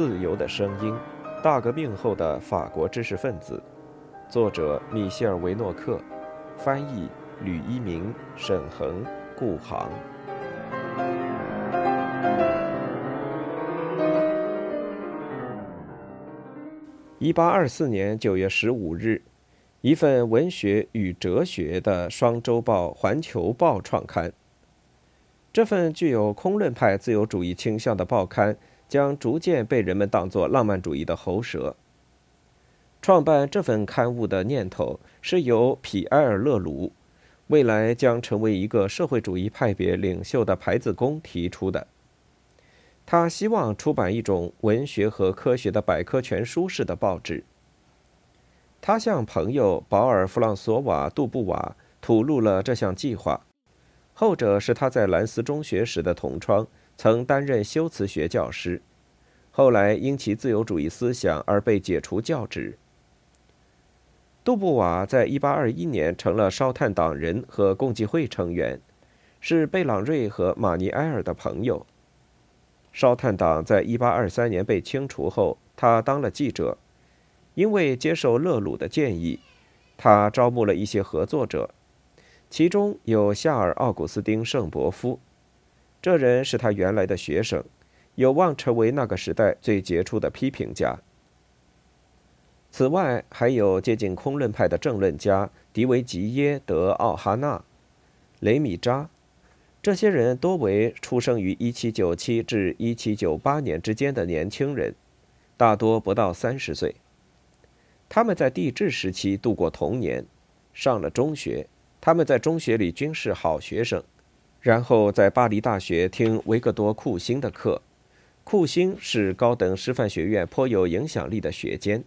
自由的声音》，大革命后的法国知识分子，作者米歇尔·维诺克，翻译吕一鸣、沈恒、顾航。一八二四年九月十五日，一份文学与哲学的双周报《环球报》创刊。这份具有空论派自由主义倾向的报刊，将逐渐被人们当作浪漫主义的喉舌。创办这份刊物的念头是由皮埃尔·勒鲁，未来将成为一个社会主义派别领袖的牌子工提出的。他希望出版一种文学和科学的百科全书式的报纸。他向朋友保尔·弗朗索瓦·杜布瓦吐露了这项计划。后者是他在兰斯中学时的同窗，曾担任修辞学教师，后来因其自由主义思想而被解除教职。杜布瓦在1821年成了烧炭党人和共济会成员，是贝朗瑞和马尼埃尔的朋友。烧炭党在1823年被清除后，他当了记者，因为接受勒鲁的建议，他招募了一些合作者。其中有夏尔·奥古斯丁·圣伯夫，这人是他原来的学生，有望成为那个时代最杰出的批评家。此外，还有接近空论派的政论家迪维吉耶·德奥哈纳、雷米扎，这些人多为出生于1797至1798年之间的年轻人，大多不到三十岁。他们在帝制时期度过童年，上了中学。他们在中学里均是好学生，然后在巴黎大学听维克多·库辛的课。库辛是高等师范学院颇有影响力的学监。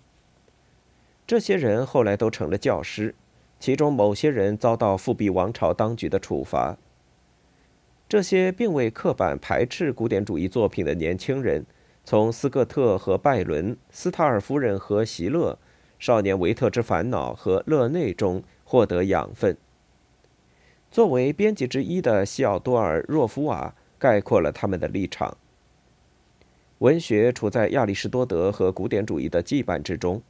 这些人后来都成了教师，其中某些人遭到复辟王朝当局的处罚。这些并未刻板排斥古典主义作品的年轻人，从斯科特和拜伦、斯塔尔夫人和席勒、少年维特之烦恼和勒内中获得养分。作为编辑之一的西奥多尔·若夫瓦概括了他们的立场：文学处在亚里士多德和古典主义的羁绊之中。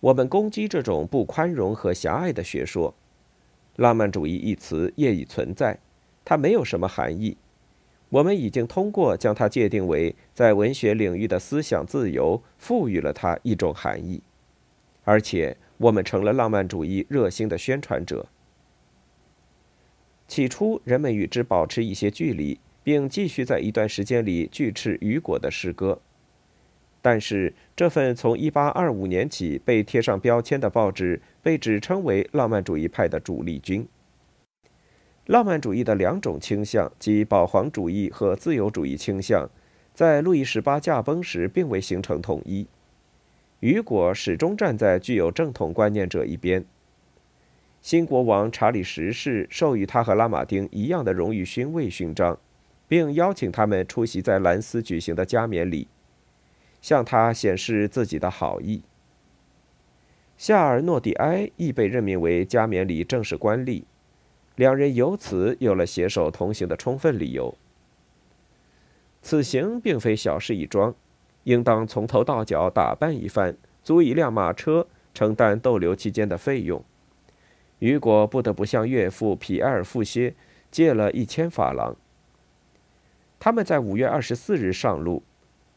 我们攻击这种不宽容和狭隘的学说。浪漫主义一词业已存在，它没有什么含义。我们已经通过将它界定为在文学领域的思想自由，赋予了它一种含义，而且我们成了浪漫主义热心的宣传者。起初，人们与之保持一些距离，并继续在一段时间里拒斥雨果的诗歌。但是，这份从1825年起被贴上标签的报纸被指称为浪漫主义派的主力军。浪漫主义的两种倾向，即保皇主义和自由主义倾向，在路易十八驾崩时并未形成统一。雨果始终站在具有正统观念者一边。新国王查理十世授予他和拉马丁一样的荣誉勋位勋章，并邀请他们出席在兰斯举行的加冕礼，向他显示自己的好意。夏尔·诺蒂埃亦被任命为加冕礼正式官吏，两人由此有了携手同行的充分理由。此行并非小事一桩，应当从头到脚打扮一番，租一辆马车，承担逗留期间的费用。雨果不得不向岳父皮埃尔·富歇借了一千法郎。他们在五月二十四日上路，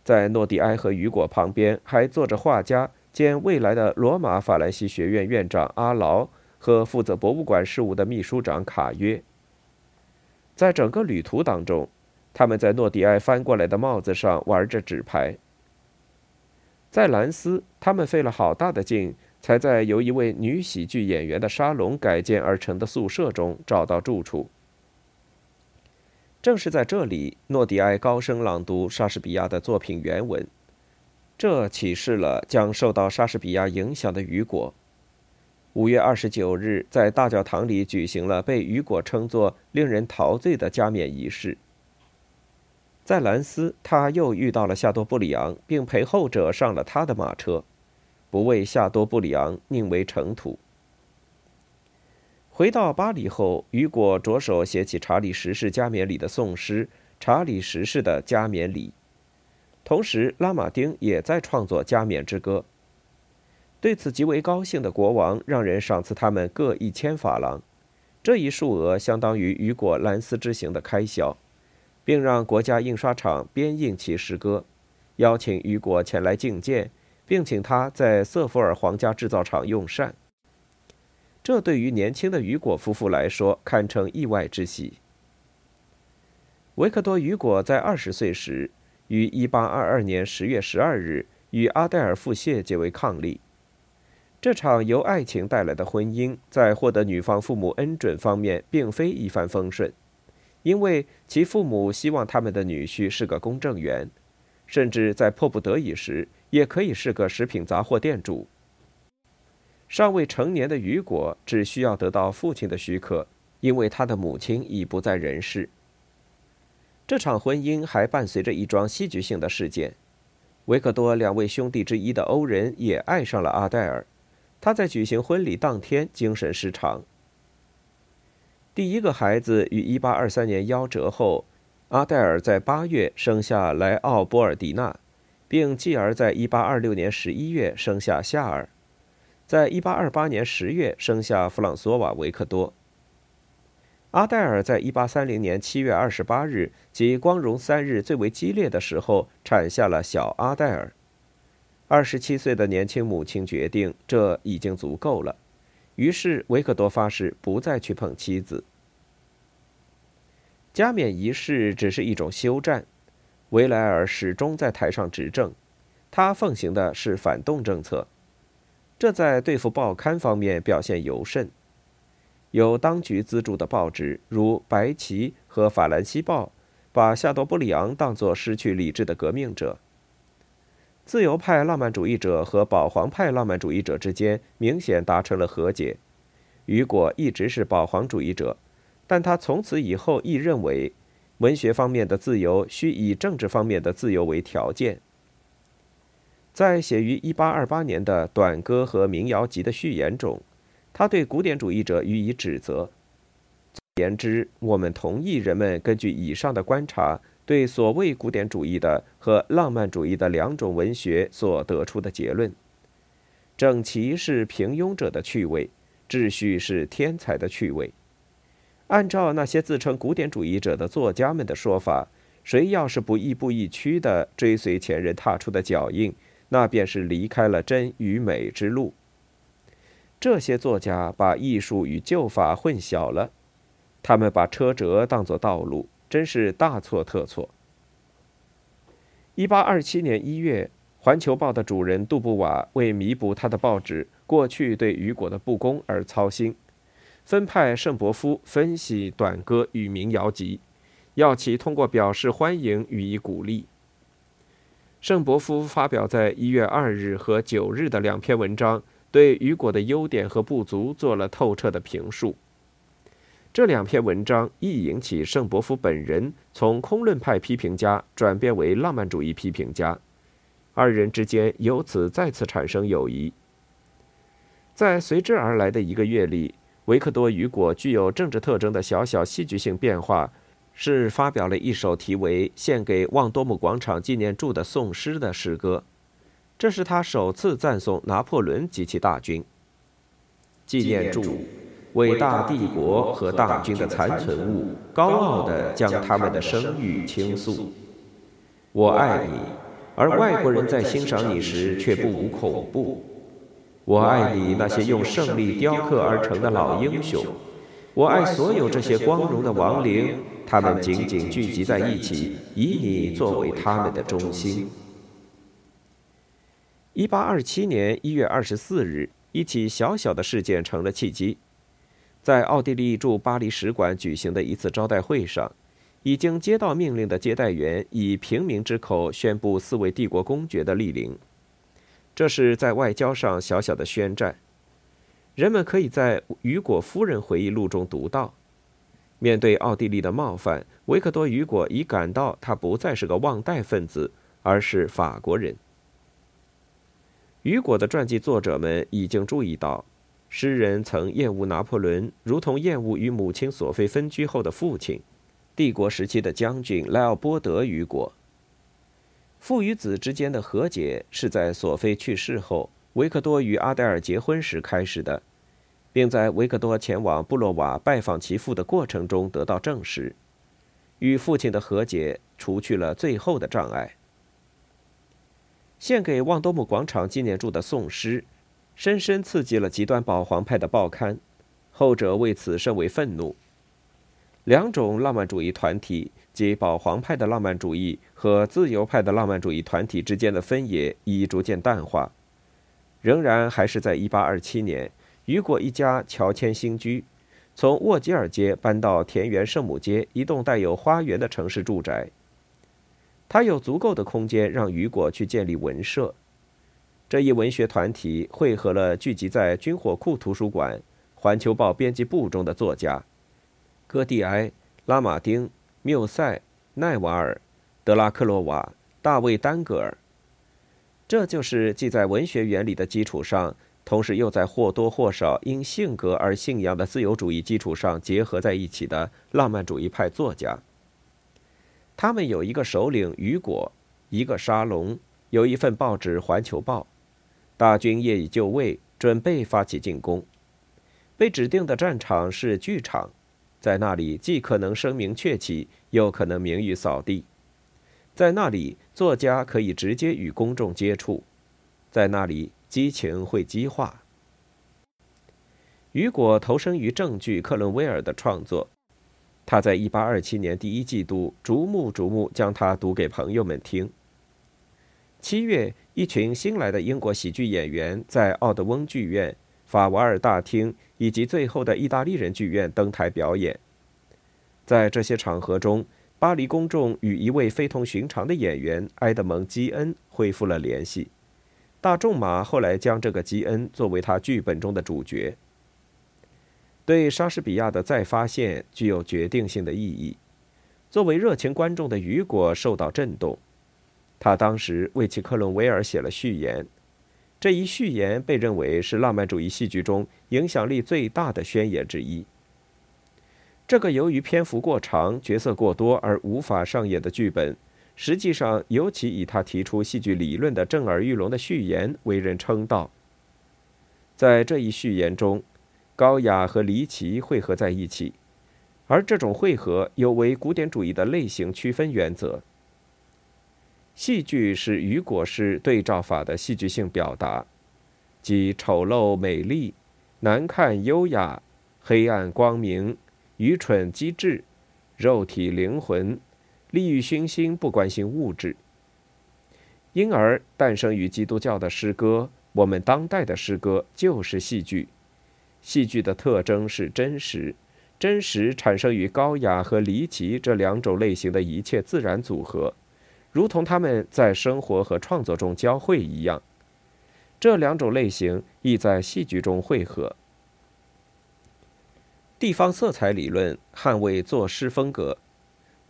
在诺蒂埃和雨果旁边还坐着画家兼未来的罗马法兰西学院院长阿劳和负责博物馆事务的秘书长卡约。在整个旅途当中，他们在诺蒂埃翻过来的帽子上玩着纸牌。在兰斯，他们费了好大的劲。才在由一位女喜剧演员的沙龙改建而成的宿舍中找到住处。正是在这里，诺迪埃高声朗读莎士比亚的作品原文，这启示了将受到莎士比亚影响的雨果。五月二十九日，在大教堂里举行了被雨果称作令人陶醉的加冕仪式。在兰斯，他又遇到了夏多布里昂，并陪后者上了他的马车。不为夏多布里昂，宁为尘土。回到巴黎后，雨果着手写起查理十世加冕礼的颂诗《查理十世的加冕礼》，同时，拉马丁也在创作加冕之歌。对此极为高兴的国王让人赏赐他们各一千法郎，这一数额相当于雨果兰斯之行的开销，并让国家印刷厂编印其诗歌，邀请雨果前来觐见，并请他在瑟弗尔皇家制造厂用膳。这对于年轻的雨果夫妇来说堪称意外之喜。维克多·雨果在二十岁时，于1822年10月12日与阿黛尔·富谢结为伉俪。这场由爱情带来的婚姻，在获得女方父母恩准方面，并非一帆风顺，因为其父母希望他们的女婿是个公证员，甚至在迫不得已时，也可以是个食品杂货店主。尚未成年的雨果只需要得到父亲的许可，因为他的母亲已不在人世。这场婚姻还伴随着一桩戏剧性的事件：维克多两位兄弟之一的欧人也爱上了阿黛尔。他在举行婚礼当天精神失常。第一个孩子于1823年夭折后，阿黛尔在八月生下莱奥波尔迪娜，并继而在1826年11月生下夏尔，在1828年10月生下弗朗索瓦维克多。阿黛尔在1830年7月28日，即光荣三日最为激烈的时候，产下了小阿黛尔。二十七岁的年轻母亲决定，这已经足够了。于是维克多发誓不再去碰妻子。加冕仪式只是一种休战，维莱尔始终在台上执政，他奉行的是反动政策，这在对付报刊方面表现尤甚。有当局资助的报纸，如《白旗》和《法兰西报》，把夏多布里昂当作失去理智的革命者。自由派浪漫主义者和保皇派浪漫主义者之间明显达成了和解。雨果一直是保皇主义者，但他从此以后亦认为，文学方面的自由需以政治方面的自由为条件。在写于1828年的短歌和民谣集的序言中，他对古典主义者予以指责。言之，我们同意人们根据以上的观察。对所谓古典主义的和浪漫主义的两种文学所得出的结论：整齐是平庸者的趣味，秩序是天才的趣味。按照那些自称古典主义者的作家们的说法，谁要是不亦步亦趋地追随前人踏出的脚印，那便是离开了真与美之路。这些作家把艺术与旧法混淆了，他们把车辙当作道路。真是大错特错。一八二七年一月，《环球报》的主人杜布瓦为弥补他的报纸过去对雨果的不公而操心，分派圣伯夫分析短歌与民谣集，要其通过表示欢迎予以鼓励。圣伯夫发表在一月二日和九日的两篇文章，对雨果的优点和不足做了透彻的评述。这两篇文章亦引起圣伯夫本人从空论派批评家转变为浪漫主义批评家，二人之间由此再次产生友谊。在随之而来的一个月里，维克多·雨果具有政治特征的小小戏剧性变化，是发表了一首题为《献给旺多姆广场纪念柱的颂诗》的诗歌，这是他首次赞颂拿破仑及其大军。纪念柱。伟大帝国和大军的残存物，高傲地将他们的声誉倾诉。我爱你，而外国人在欣赏你时却不无恐怖。我爱你那些用胜利雕刻而成的老英雄。我爱所有这些光荣的亡灵，他们紧紧聚集在一起，以你作为他们的中心。一八二七年一月二十四日，一起小小的事件成了契机。在奥地利驻巴黎使馆举行的一次招待会上，已经接到命令的接待员以平民之口宣布四位帝国公爵的莅临。这是在外交上小小的宣战。人们可以在雨果夫人回忆录中读到：面对奥地利的冒犯，维克多·雨果已感到他不再是个忘带分子，而是法国人。雨果的传记作者们已经注意到。诗人曾厌恶拿破仑，如同厌恶与母亲索菲分居后的父亲，帝国时期的将军莱奥波德·雨果。父与子之间的和解是在索菲去世后，维克多与阿黛尔结婚时开始的，并在维克多前往布洛瓦拜访其父的过程中得到证实。与父亲的和解除去了最后的障碍。献给旺多姆广场纪念柱的颂诗，深深刺激了极端保皇派的报刊，后者为此甚为愤怒。两种浪漫主义团体，即保皇派的浪漫主义和自由派的浪漫主义团体之间的分野已逐渐淡化。仍然还是在1827年，雨果一家乔迁新居。从沃吉尔街搬到田园圣母街一栋带有花园的城市住宅。他有足够的空间让雨果去建立文社。这一文学团体汇合了聚集在军火库图书馆、环球报编辑部中的作家：戈蒂埃、拉马丁、缪塞、奈瓦尔、德拉克洛瓦、大卫丹格尔。这就是既在文学原理的基础上。同时，又在或多或少因性格而信仰的自由主义基础上结合在一起的浪漫主义派作家。他们有一个首领雨果，一个沙龙，有一份报纸《环球报》。大军业已就位，准备发起进攻。被指定的战场是剧场，在那里既可能声名鹊起，又可能名誉扫地。在那里，作家可以直接与公众接触。在那里。激情会激化。雨果投身于正剧克伦威尔的创作，他在1827年第一季度逐幕逐幕将它读给朋友们听。七月，一群新来的英国喜剧演员在奥德翁剧院、法瓦尔大厅以及最后的意大利人剧院登台表演。在这些场合中，巴黎公众与一位非同寻常的演员埃德蒙·基恩恢复了联系。大仲马后来将这个基恩作为他剧本中的主角。对莎士比亚的再发现具有决定性的意义。作为热情观众的雨果受到震动，他当时为其克伦威尔写了序言。这一序言被认为是浪漫主义戏剧中影响力最大的宣言之一。这个由于篇幅过长、角色过多而无法上演的剧本。实际上，尤其以他提出戏剧理论的震耳欲聋的序言为人称道。在这一序言中，高雅和离奇汇合在一起，而这种汇合有违古典主义的类型区分原则。戏剧是雨果式对照法的戏剧性表达，即丑陋美丽、难看优雅、黑暗光明、愚蠢机智、肉体灵魂。利欲熏心，不关心物质，因而诞生于基督教的诗歌。我们当代的诗歌就是戏剧。戏剧的特征是真实，真实产生于高雅和离奇这两种类型的一切自然组合，如同他们在生活和创作中交汇一样。这两种类型亦在戏剧中汇合。地方色彩理论捍卫作诗风格。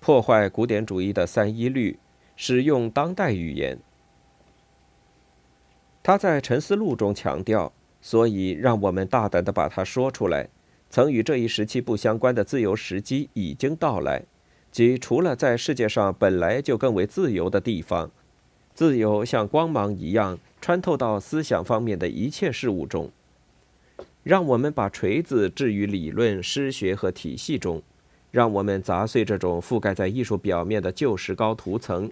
破坏古典主义的三一律，使用当代语言。他在《沉思录》中强调，所以让我们大胆地把它说出来：曾与这一时期不相关的自由时机已经到来，即除了在世界上本来就更为自由的地方，自由像光芒一样穿透到思想方面的一切事物中。让我们把锤子置于理论、诗学和体系中。让我们砸碎这种覆盖在艺术表面的旧石膏涂层，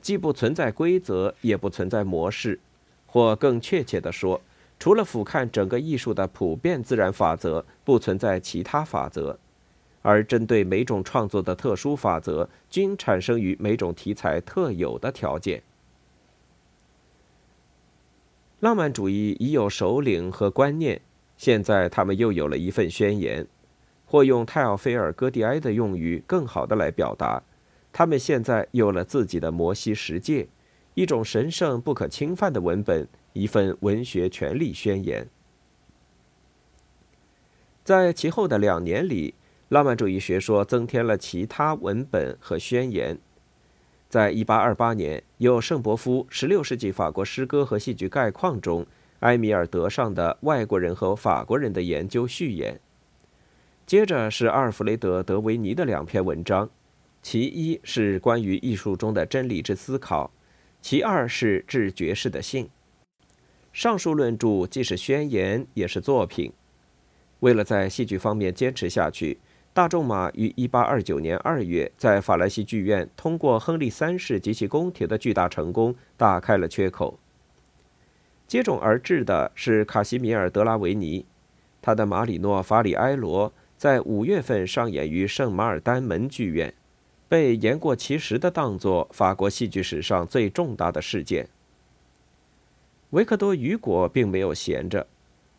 既不存在规则，也不存在模式，或更确切地说，除了俯瞰整个艺术的普遍自然法则，不存在其他法则，而针对每种创作的特殊法则，均产生于每种题材特有的条件。浪漫主义已有首领和观念，现在他们又有了一份宣言。或用泰奥菲尔·戈蒂埃的用语更好的来表达，他们现在有了自己的摩西十诫，一种神圣不可侵犯的文本，一份文学权利宣言。在其后的两年里，浪漫主义学说增添了其他文本和宣言。在1828年，有圣伯夫《16世纪法国诗歌和戏剧概况》中，埃米尔·德尚的《外国人和法国人的研究》序言。接着是阿尔弗雷德·德维尼的两篇文章，其一是关于艺术中的真理之思考，其二是致爵士的信。上述论著既是宣言，也是作品。为了在戏剧方面坚持下去，大仲马于1829年2月在法兰西剧院通过亨利三世及其宫廷的巨大成功，打开了缺口。接踵而至的是卡西米尔·德拉维尼，他的《马里诺·法里埃罗》在五月份上演于圣马尔丹门剧院。被言过其实的当作法国戏剧史上最重大的事件。维克多·雨果并没有闲着，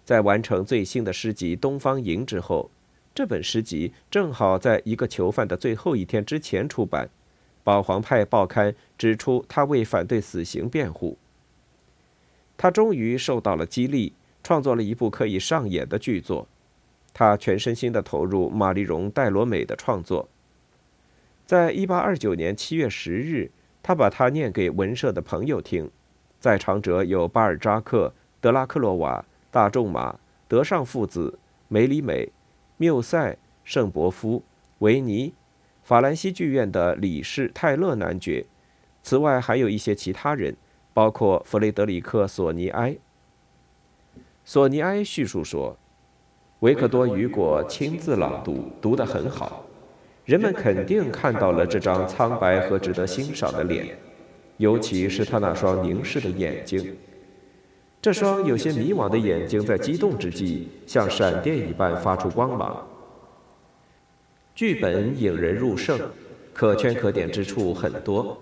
在完成最新的诗集《东方营》之后，这本诗集正好在一个囚犯的最后一天之前出版。保皇派报刊指出他为反对死刑辩护。他终于受到了激励，创作了一部可以上演的剧作。他全身心地投入玛丽荣·戴罗美的创作。在一八二九年七月十日，他把它念给文社的朋友听，在场者有巴尔扎克、德拉克洛瓦、大仲马、德尚父子、梅里美、缪塞、圣伯夫、维尼、法兰西剧院的理事泰勒男爵，此外还有一些其他人，包括弗雷德里克·索尼埃。索尼埃叙述说：“维克多·雨果亲自朗读，读得很好。”人们肯定看到了这张苍白和值得欣赏的脸，尤其是他那双凝视的眼睛。这双有些迷惘的眼睛在激动之际，像闪电一般发出光芒。剧本引人入胜，可圈可点之处很多，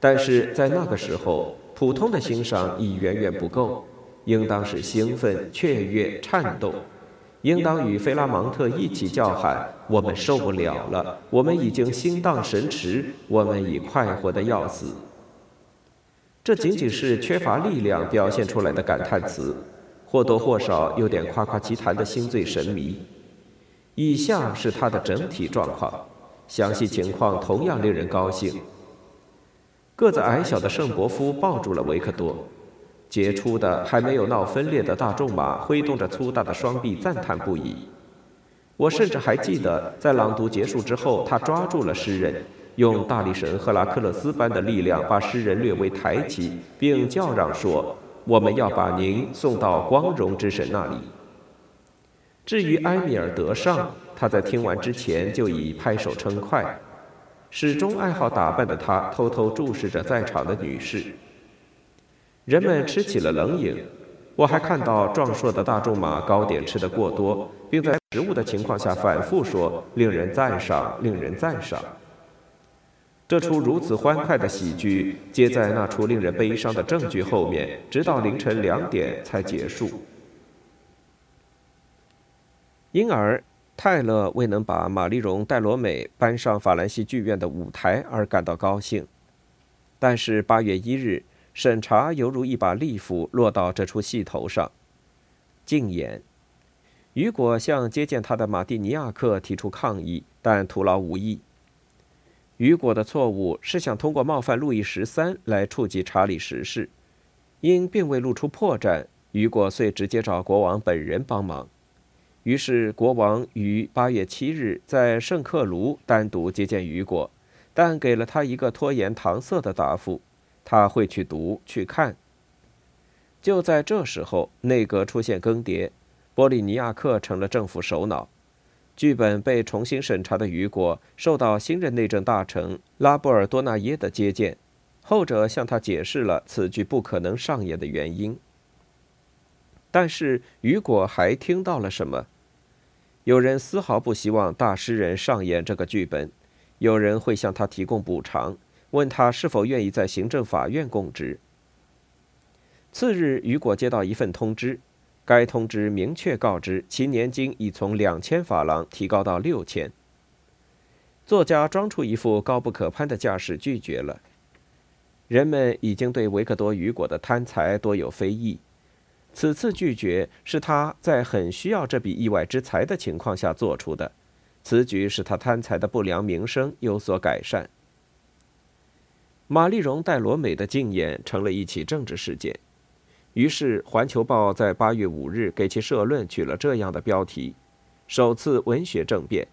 但是在那个时候，普通的欣赏已远远不够，应当是兴奋、雀跃、颤动。应当与菲拉芒特一起叫喊：“我们受不了了！我们已经心荡神驰，我们已快活的要死。”这仅仅是缺乏力量表现出来的感叹词，或多或少有点夸夸其谈的心醉神迷。以下是他的整体状况，详细情况同样令人高兴。个子矮小的圣伯夫抱住了维克多。杰出的还没有闹分裂的大众马挥动着粗大的双臂，赞叹不已。我甚至还记得，在朗读结束之后，他抓住了诗人，用大力神赫拉克勒斯般的力量把诗人略微抬起，并叫嚷说：“我们要把您送到光荣之神那里。”至于埃米尔·德尚，他在听完之前就已拍手称快。始终爱好打扮的他，偷偷注视着在场的女士。人们吃起了冷饮，我还看到壮硕的大众马糕点吃得过多，并在食物的情况下反复说“令人赞赏，令人赞赏”。这出如此欢快的喜剧接在那出令人悲伤的正剧后面，直到凌晨两点才结束。因而，泰勒未能把玛丽荣·戴罗美搬上法兰西剧院的舞台而感到高兴，但是八月一日。审查犹如一把利斧落到这出戏头上。禁演。雨果向接见他的马蒂尼亚克提出抗议，但徒劳无益。雨果的错误是想通过冒犯路易十三来触及查理十世，因并未露出破绽，雨果遂直接找国王本人帮忙。于是国王于八月七日在圣克卢单独接见雨果，但给了他一个拖延搪塞的答复。他会去读去看。就在这时候，内阁出现更迭，波利尼亚克成了政府首脑。剧本被重新审查的雨果受到新任内政大臣拉波尔多纳耶的接见，后者向他解释了此剧不可能上演的原因。但是雨果还听到了什么？有人丝毫不希望大诗人上演这个剧本，有人会向他提供补偿。问他是否愿意在行政法院供职。次日，雨果接到一份通知，该通知明确告知其年金已从两千法郎提高到六千。作家装出一副高不可攀的架势拒绝了。人们已经对维克多·雨果的贪财多有非议，此次拒绝是他在很需要这笔意外之财的情况下做出的，此举使他贪财的不良名声有所改善。玛丽荣·戴罗美的竞演成了一起政治事件，于是《环球报》在八月五日给其社论取了这样的标题：“首次文学政变。”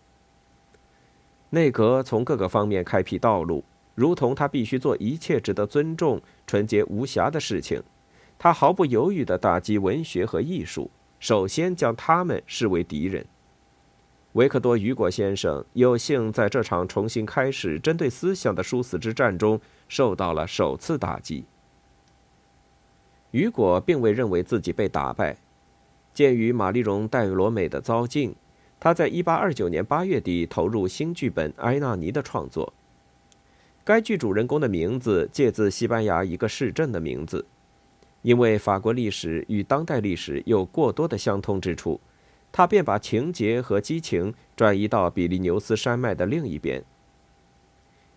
内阁从各个方面开辟道路，如同他必须做一切值得尊重、纯洁无瑕的事情。他毫不犹豫地打击文学和艺术，首先将他们视为敌人。维克多·雨果先生有幸在这场重新开始针对思想的殊死之战中受到了首次打击。雨果并未认为自己被打败。鉴于玛丽荣·戴罗美的遭境，他在1829年8月底投入新剧本《埃纳尼》的创作。该剧主人公的名字借自西班牙一个市镇的名字，因为法国历史与当代历史有过多的相通之处。他便把情节和激情转移到比利牛斯山脉的另一边。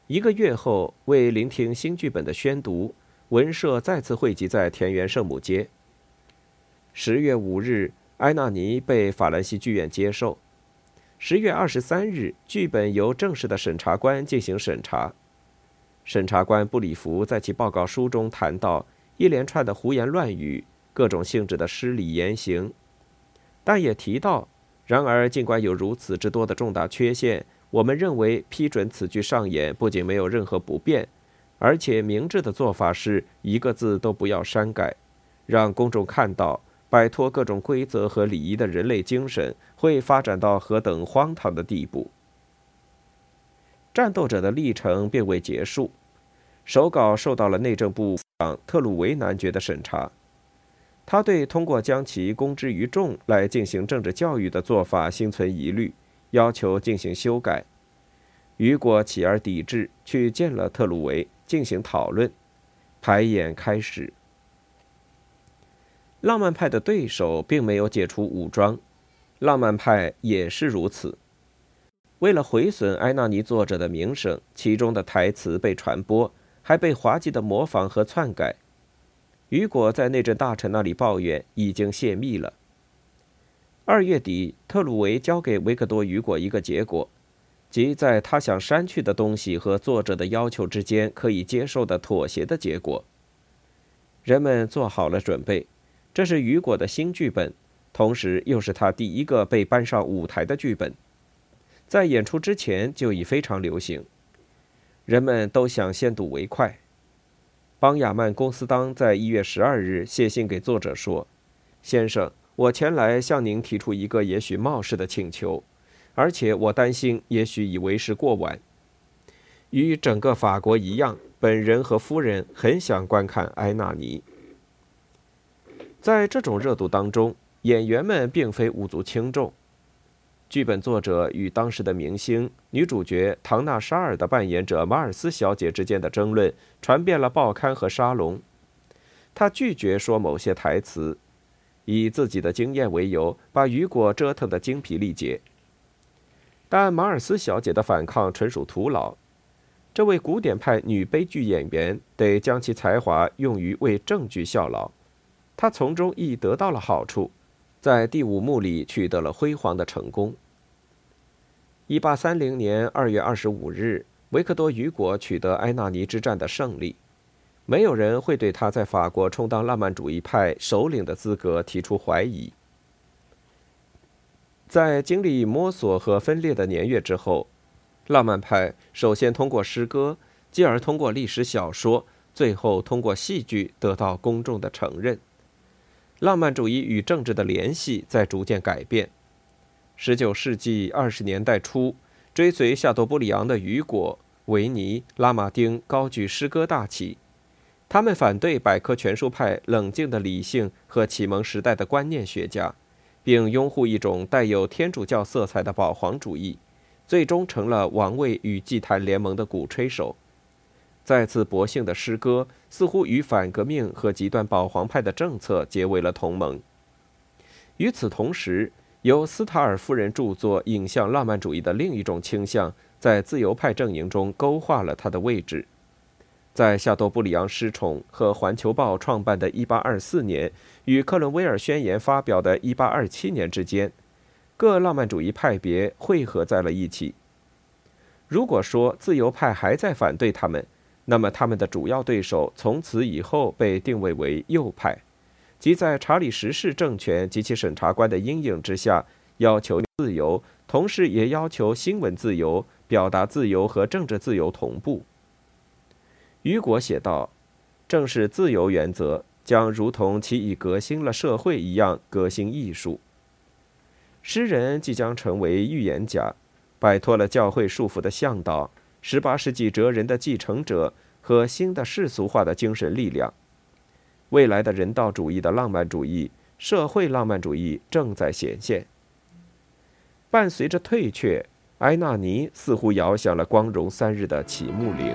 一个月后，为聆听新剧本的宣读，文社再次汇集在田园圣母街。十月五日，埃纳尼被法兰西剧院接受。十月二十三日，剧本由正式的审查官进行审查。审查官布里弗在其报告书中谈到一连串的胡言乱语、各种性质的失礼言行。但也提到，然而尽管有如此之多的重大缺陷，我们认为批准此剧上演不仅没有任何不便，而且明智的做法是一个字都不要删改，让公众看到摆脱各种规则和礼仪的人类精神会发展到何等荒唐的地步。战斗者的历程并未结束，手稿受到了内政部长特鲁维男爵的审查。他对通过将其公之于众来进行政治教育的做法心存疑虑，要求进行修改。雨果起而抵制，去见了特鲁维进行讨论。排演开始。浪漫派的对手并没有解除武装，浪漫派也是如此。为了毁损埃纳尼作者的名声，其中的台词被传播，还被滑稽的模仿和篡改。雨果在内政大臣那里抱怨已经泄密了。二月底，特鲁维交给维克多·雨果一个结果，即在他想删去的东西和作者的要求之间可以接受的妥协的结果。人们做好了准备，这是雨果的新剧本，同时又是他第一个被搬上舞台的剧本，在演出之前就已非常流行。人们都想先睹为快。邦雅曼·公斯当在一月十二日写信给作者说：“先生，我前来向您提出一个也许冒失的请求，而且我担心也许已为时过晚。与整个法国一样，本人和夫人很想观看《埃纳尼》。在这种热度当中，演员们并非无足轻重。”剧本作者与当时的明星女主角唐纳沙尔的扮演者马尔斯小姐之间的争论传遍了报刊和沙龙。她拒绝说某些台词，以自己的经验为由，把雨果折腾得精疲力竭。但马尔斯小姐的反抗纯属徒劳。这位古典派女悲剧演员得将其才华用于为正剧效劳，她从中亦得到了好处。在第五幕里取得了辉煌的成功。一八三零年二月二十五日，维克多·雨果取得埃纳尼之战的胜利，没有人会对他在法国充当浪漫主义派首领的资格提出怀疑。在经历摸索和分裂的年月之后，浪漫派首先通过诗歌，继而通过历史小说，最后通过戏剧得到公众的承认。浪漫主义与政治的联系在逐渐改变。19世纪20年代初，追随夏多布里昂的雨果、维尼、拉马丁高举诗歌大旗，他们反对百科全书派冷静的理性和启蒙时代的观念学家，并拥护一种带有天主教色彩的保皇主义，最终成了王位与祭坛联盟的鼓吹手。再次博兴的诗歌似乎与反革命和极端保皇派的政策结为了同盟。与此同时，由斯塔尔夫人著作引向浪漫主义的另一种倾向，在自由派阵营中勾画了他的位置。在夏多布里昂失宠和《环球报》创办的1824年与克伦威尔宣言发表的1827年之间，各浪漫主义派别汇合在了一起。如果说自由派还在反对他们，那么，他们的主要对手从此以后被定位为右派，即在查理十世政权及其审查官的阴影之下，要求自由，同时也要求新闻自由、表达自由和政治自由同步。雨果写道：“正是自由原则，将如同其已革新了社会一样革新艺术。诗人即将成为预言家，摆脱了教会束缚的向导，十八世纪哲人的继承者和新的世俗化的精神力量。未来的人道主义的浪漫主义、社会浪漫主义正在显现。伴随着退却，埃纳尼似乎摇响了光荣三日的启幕铃。”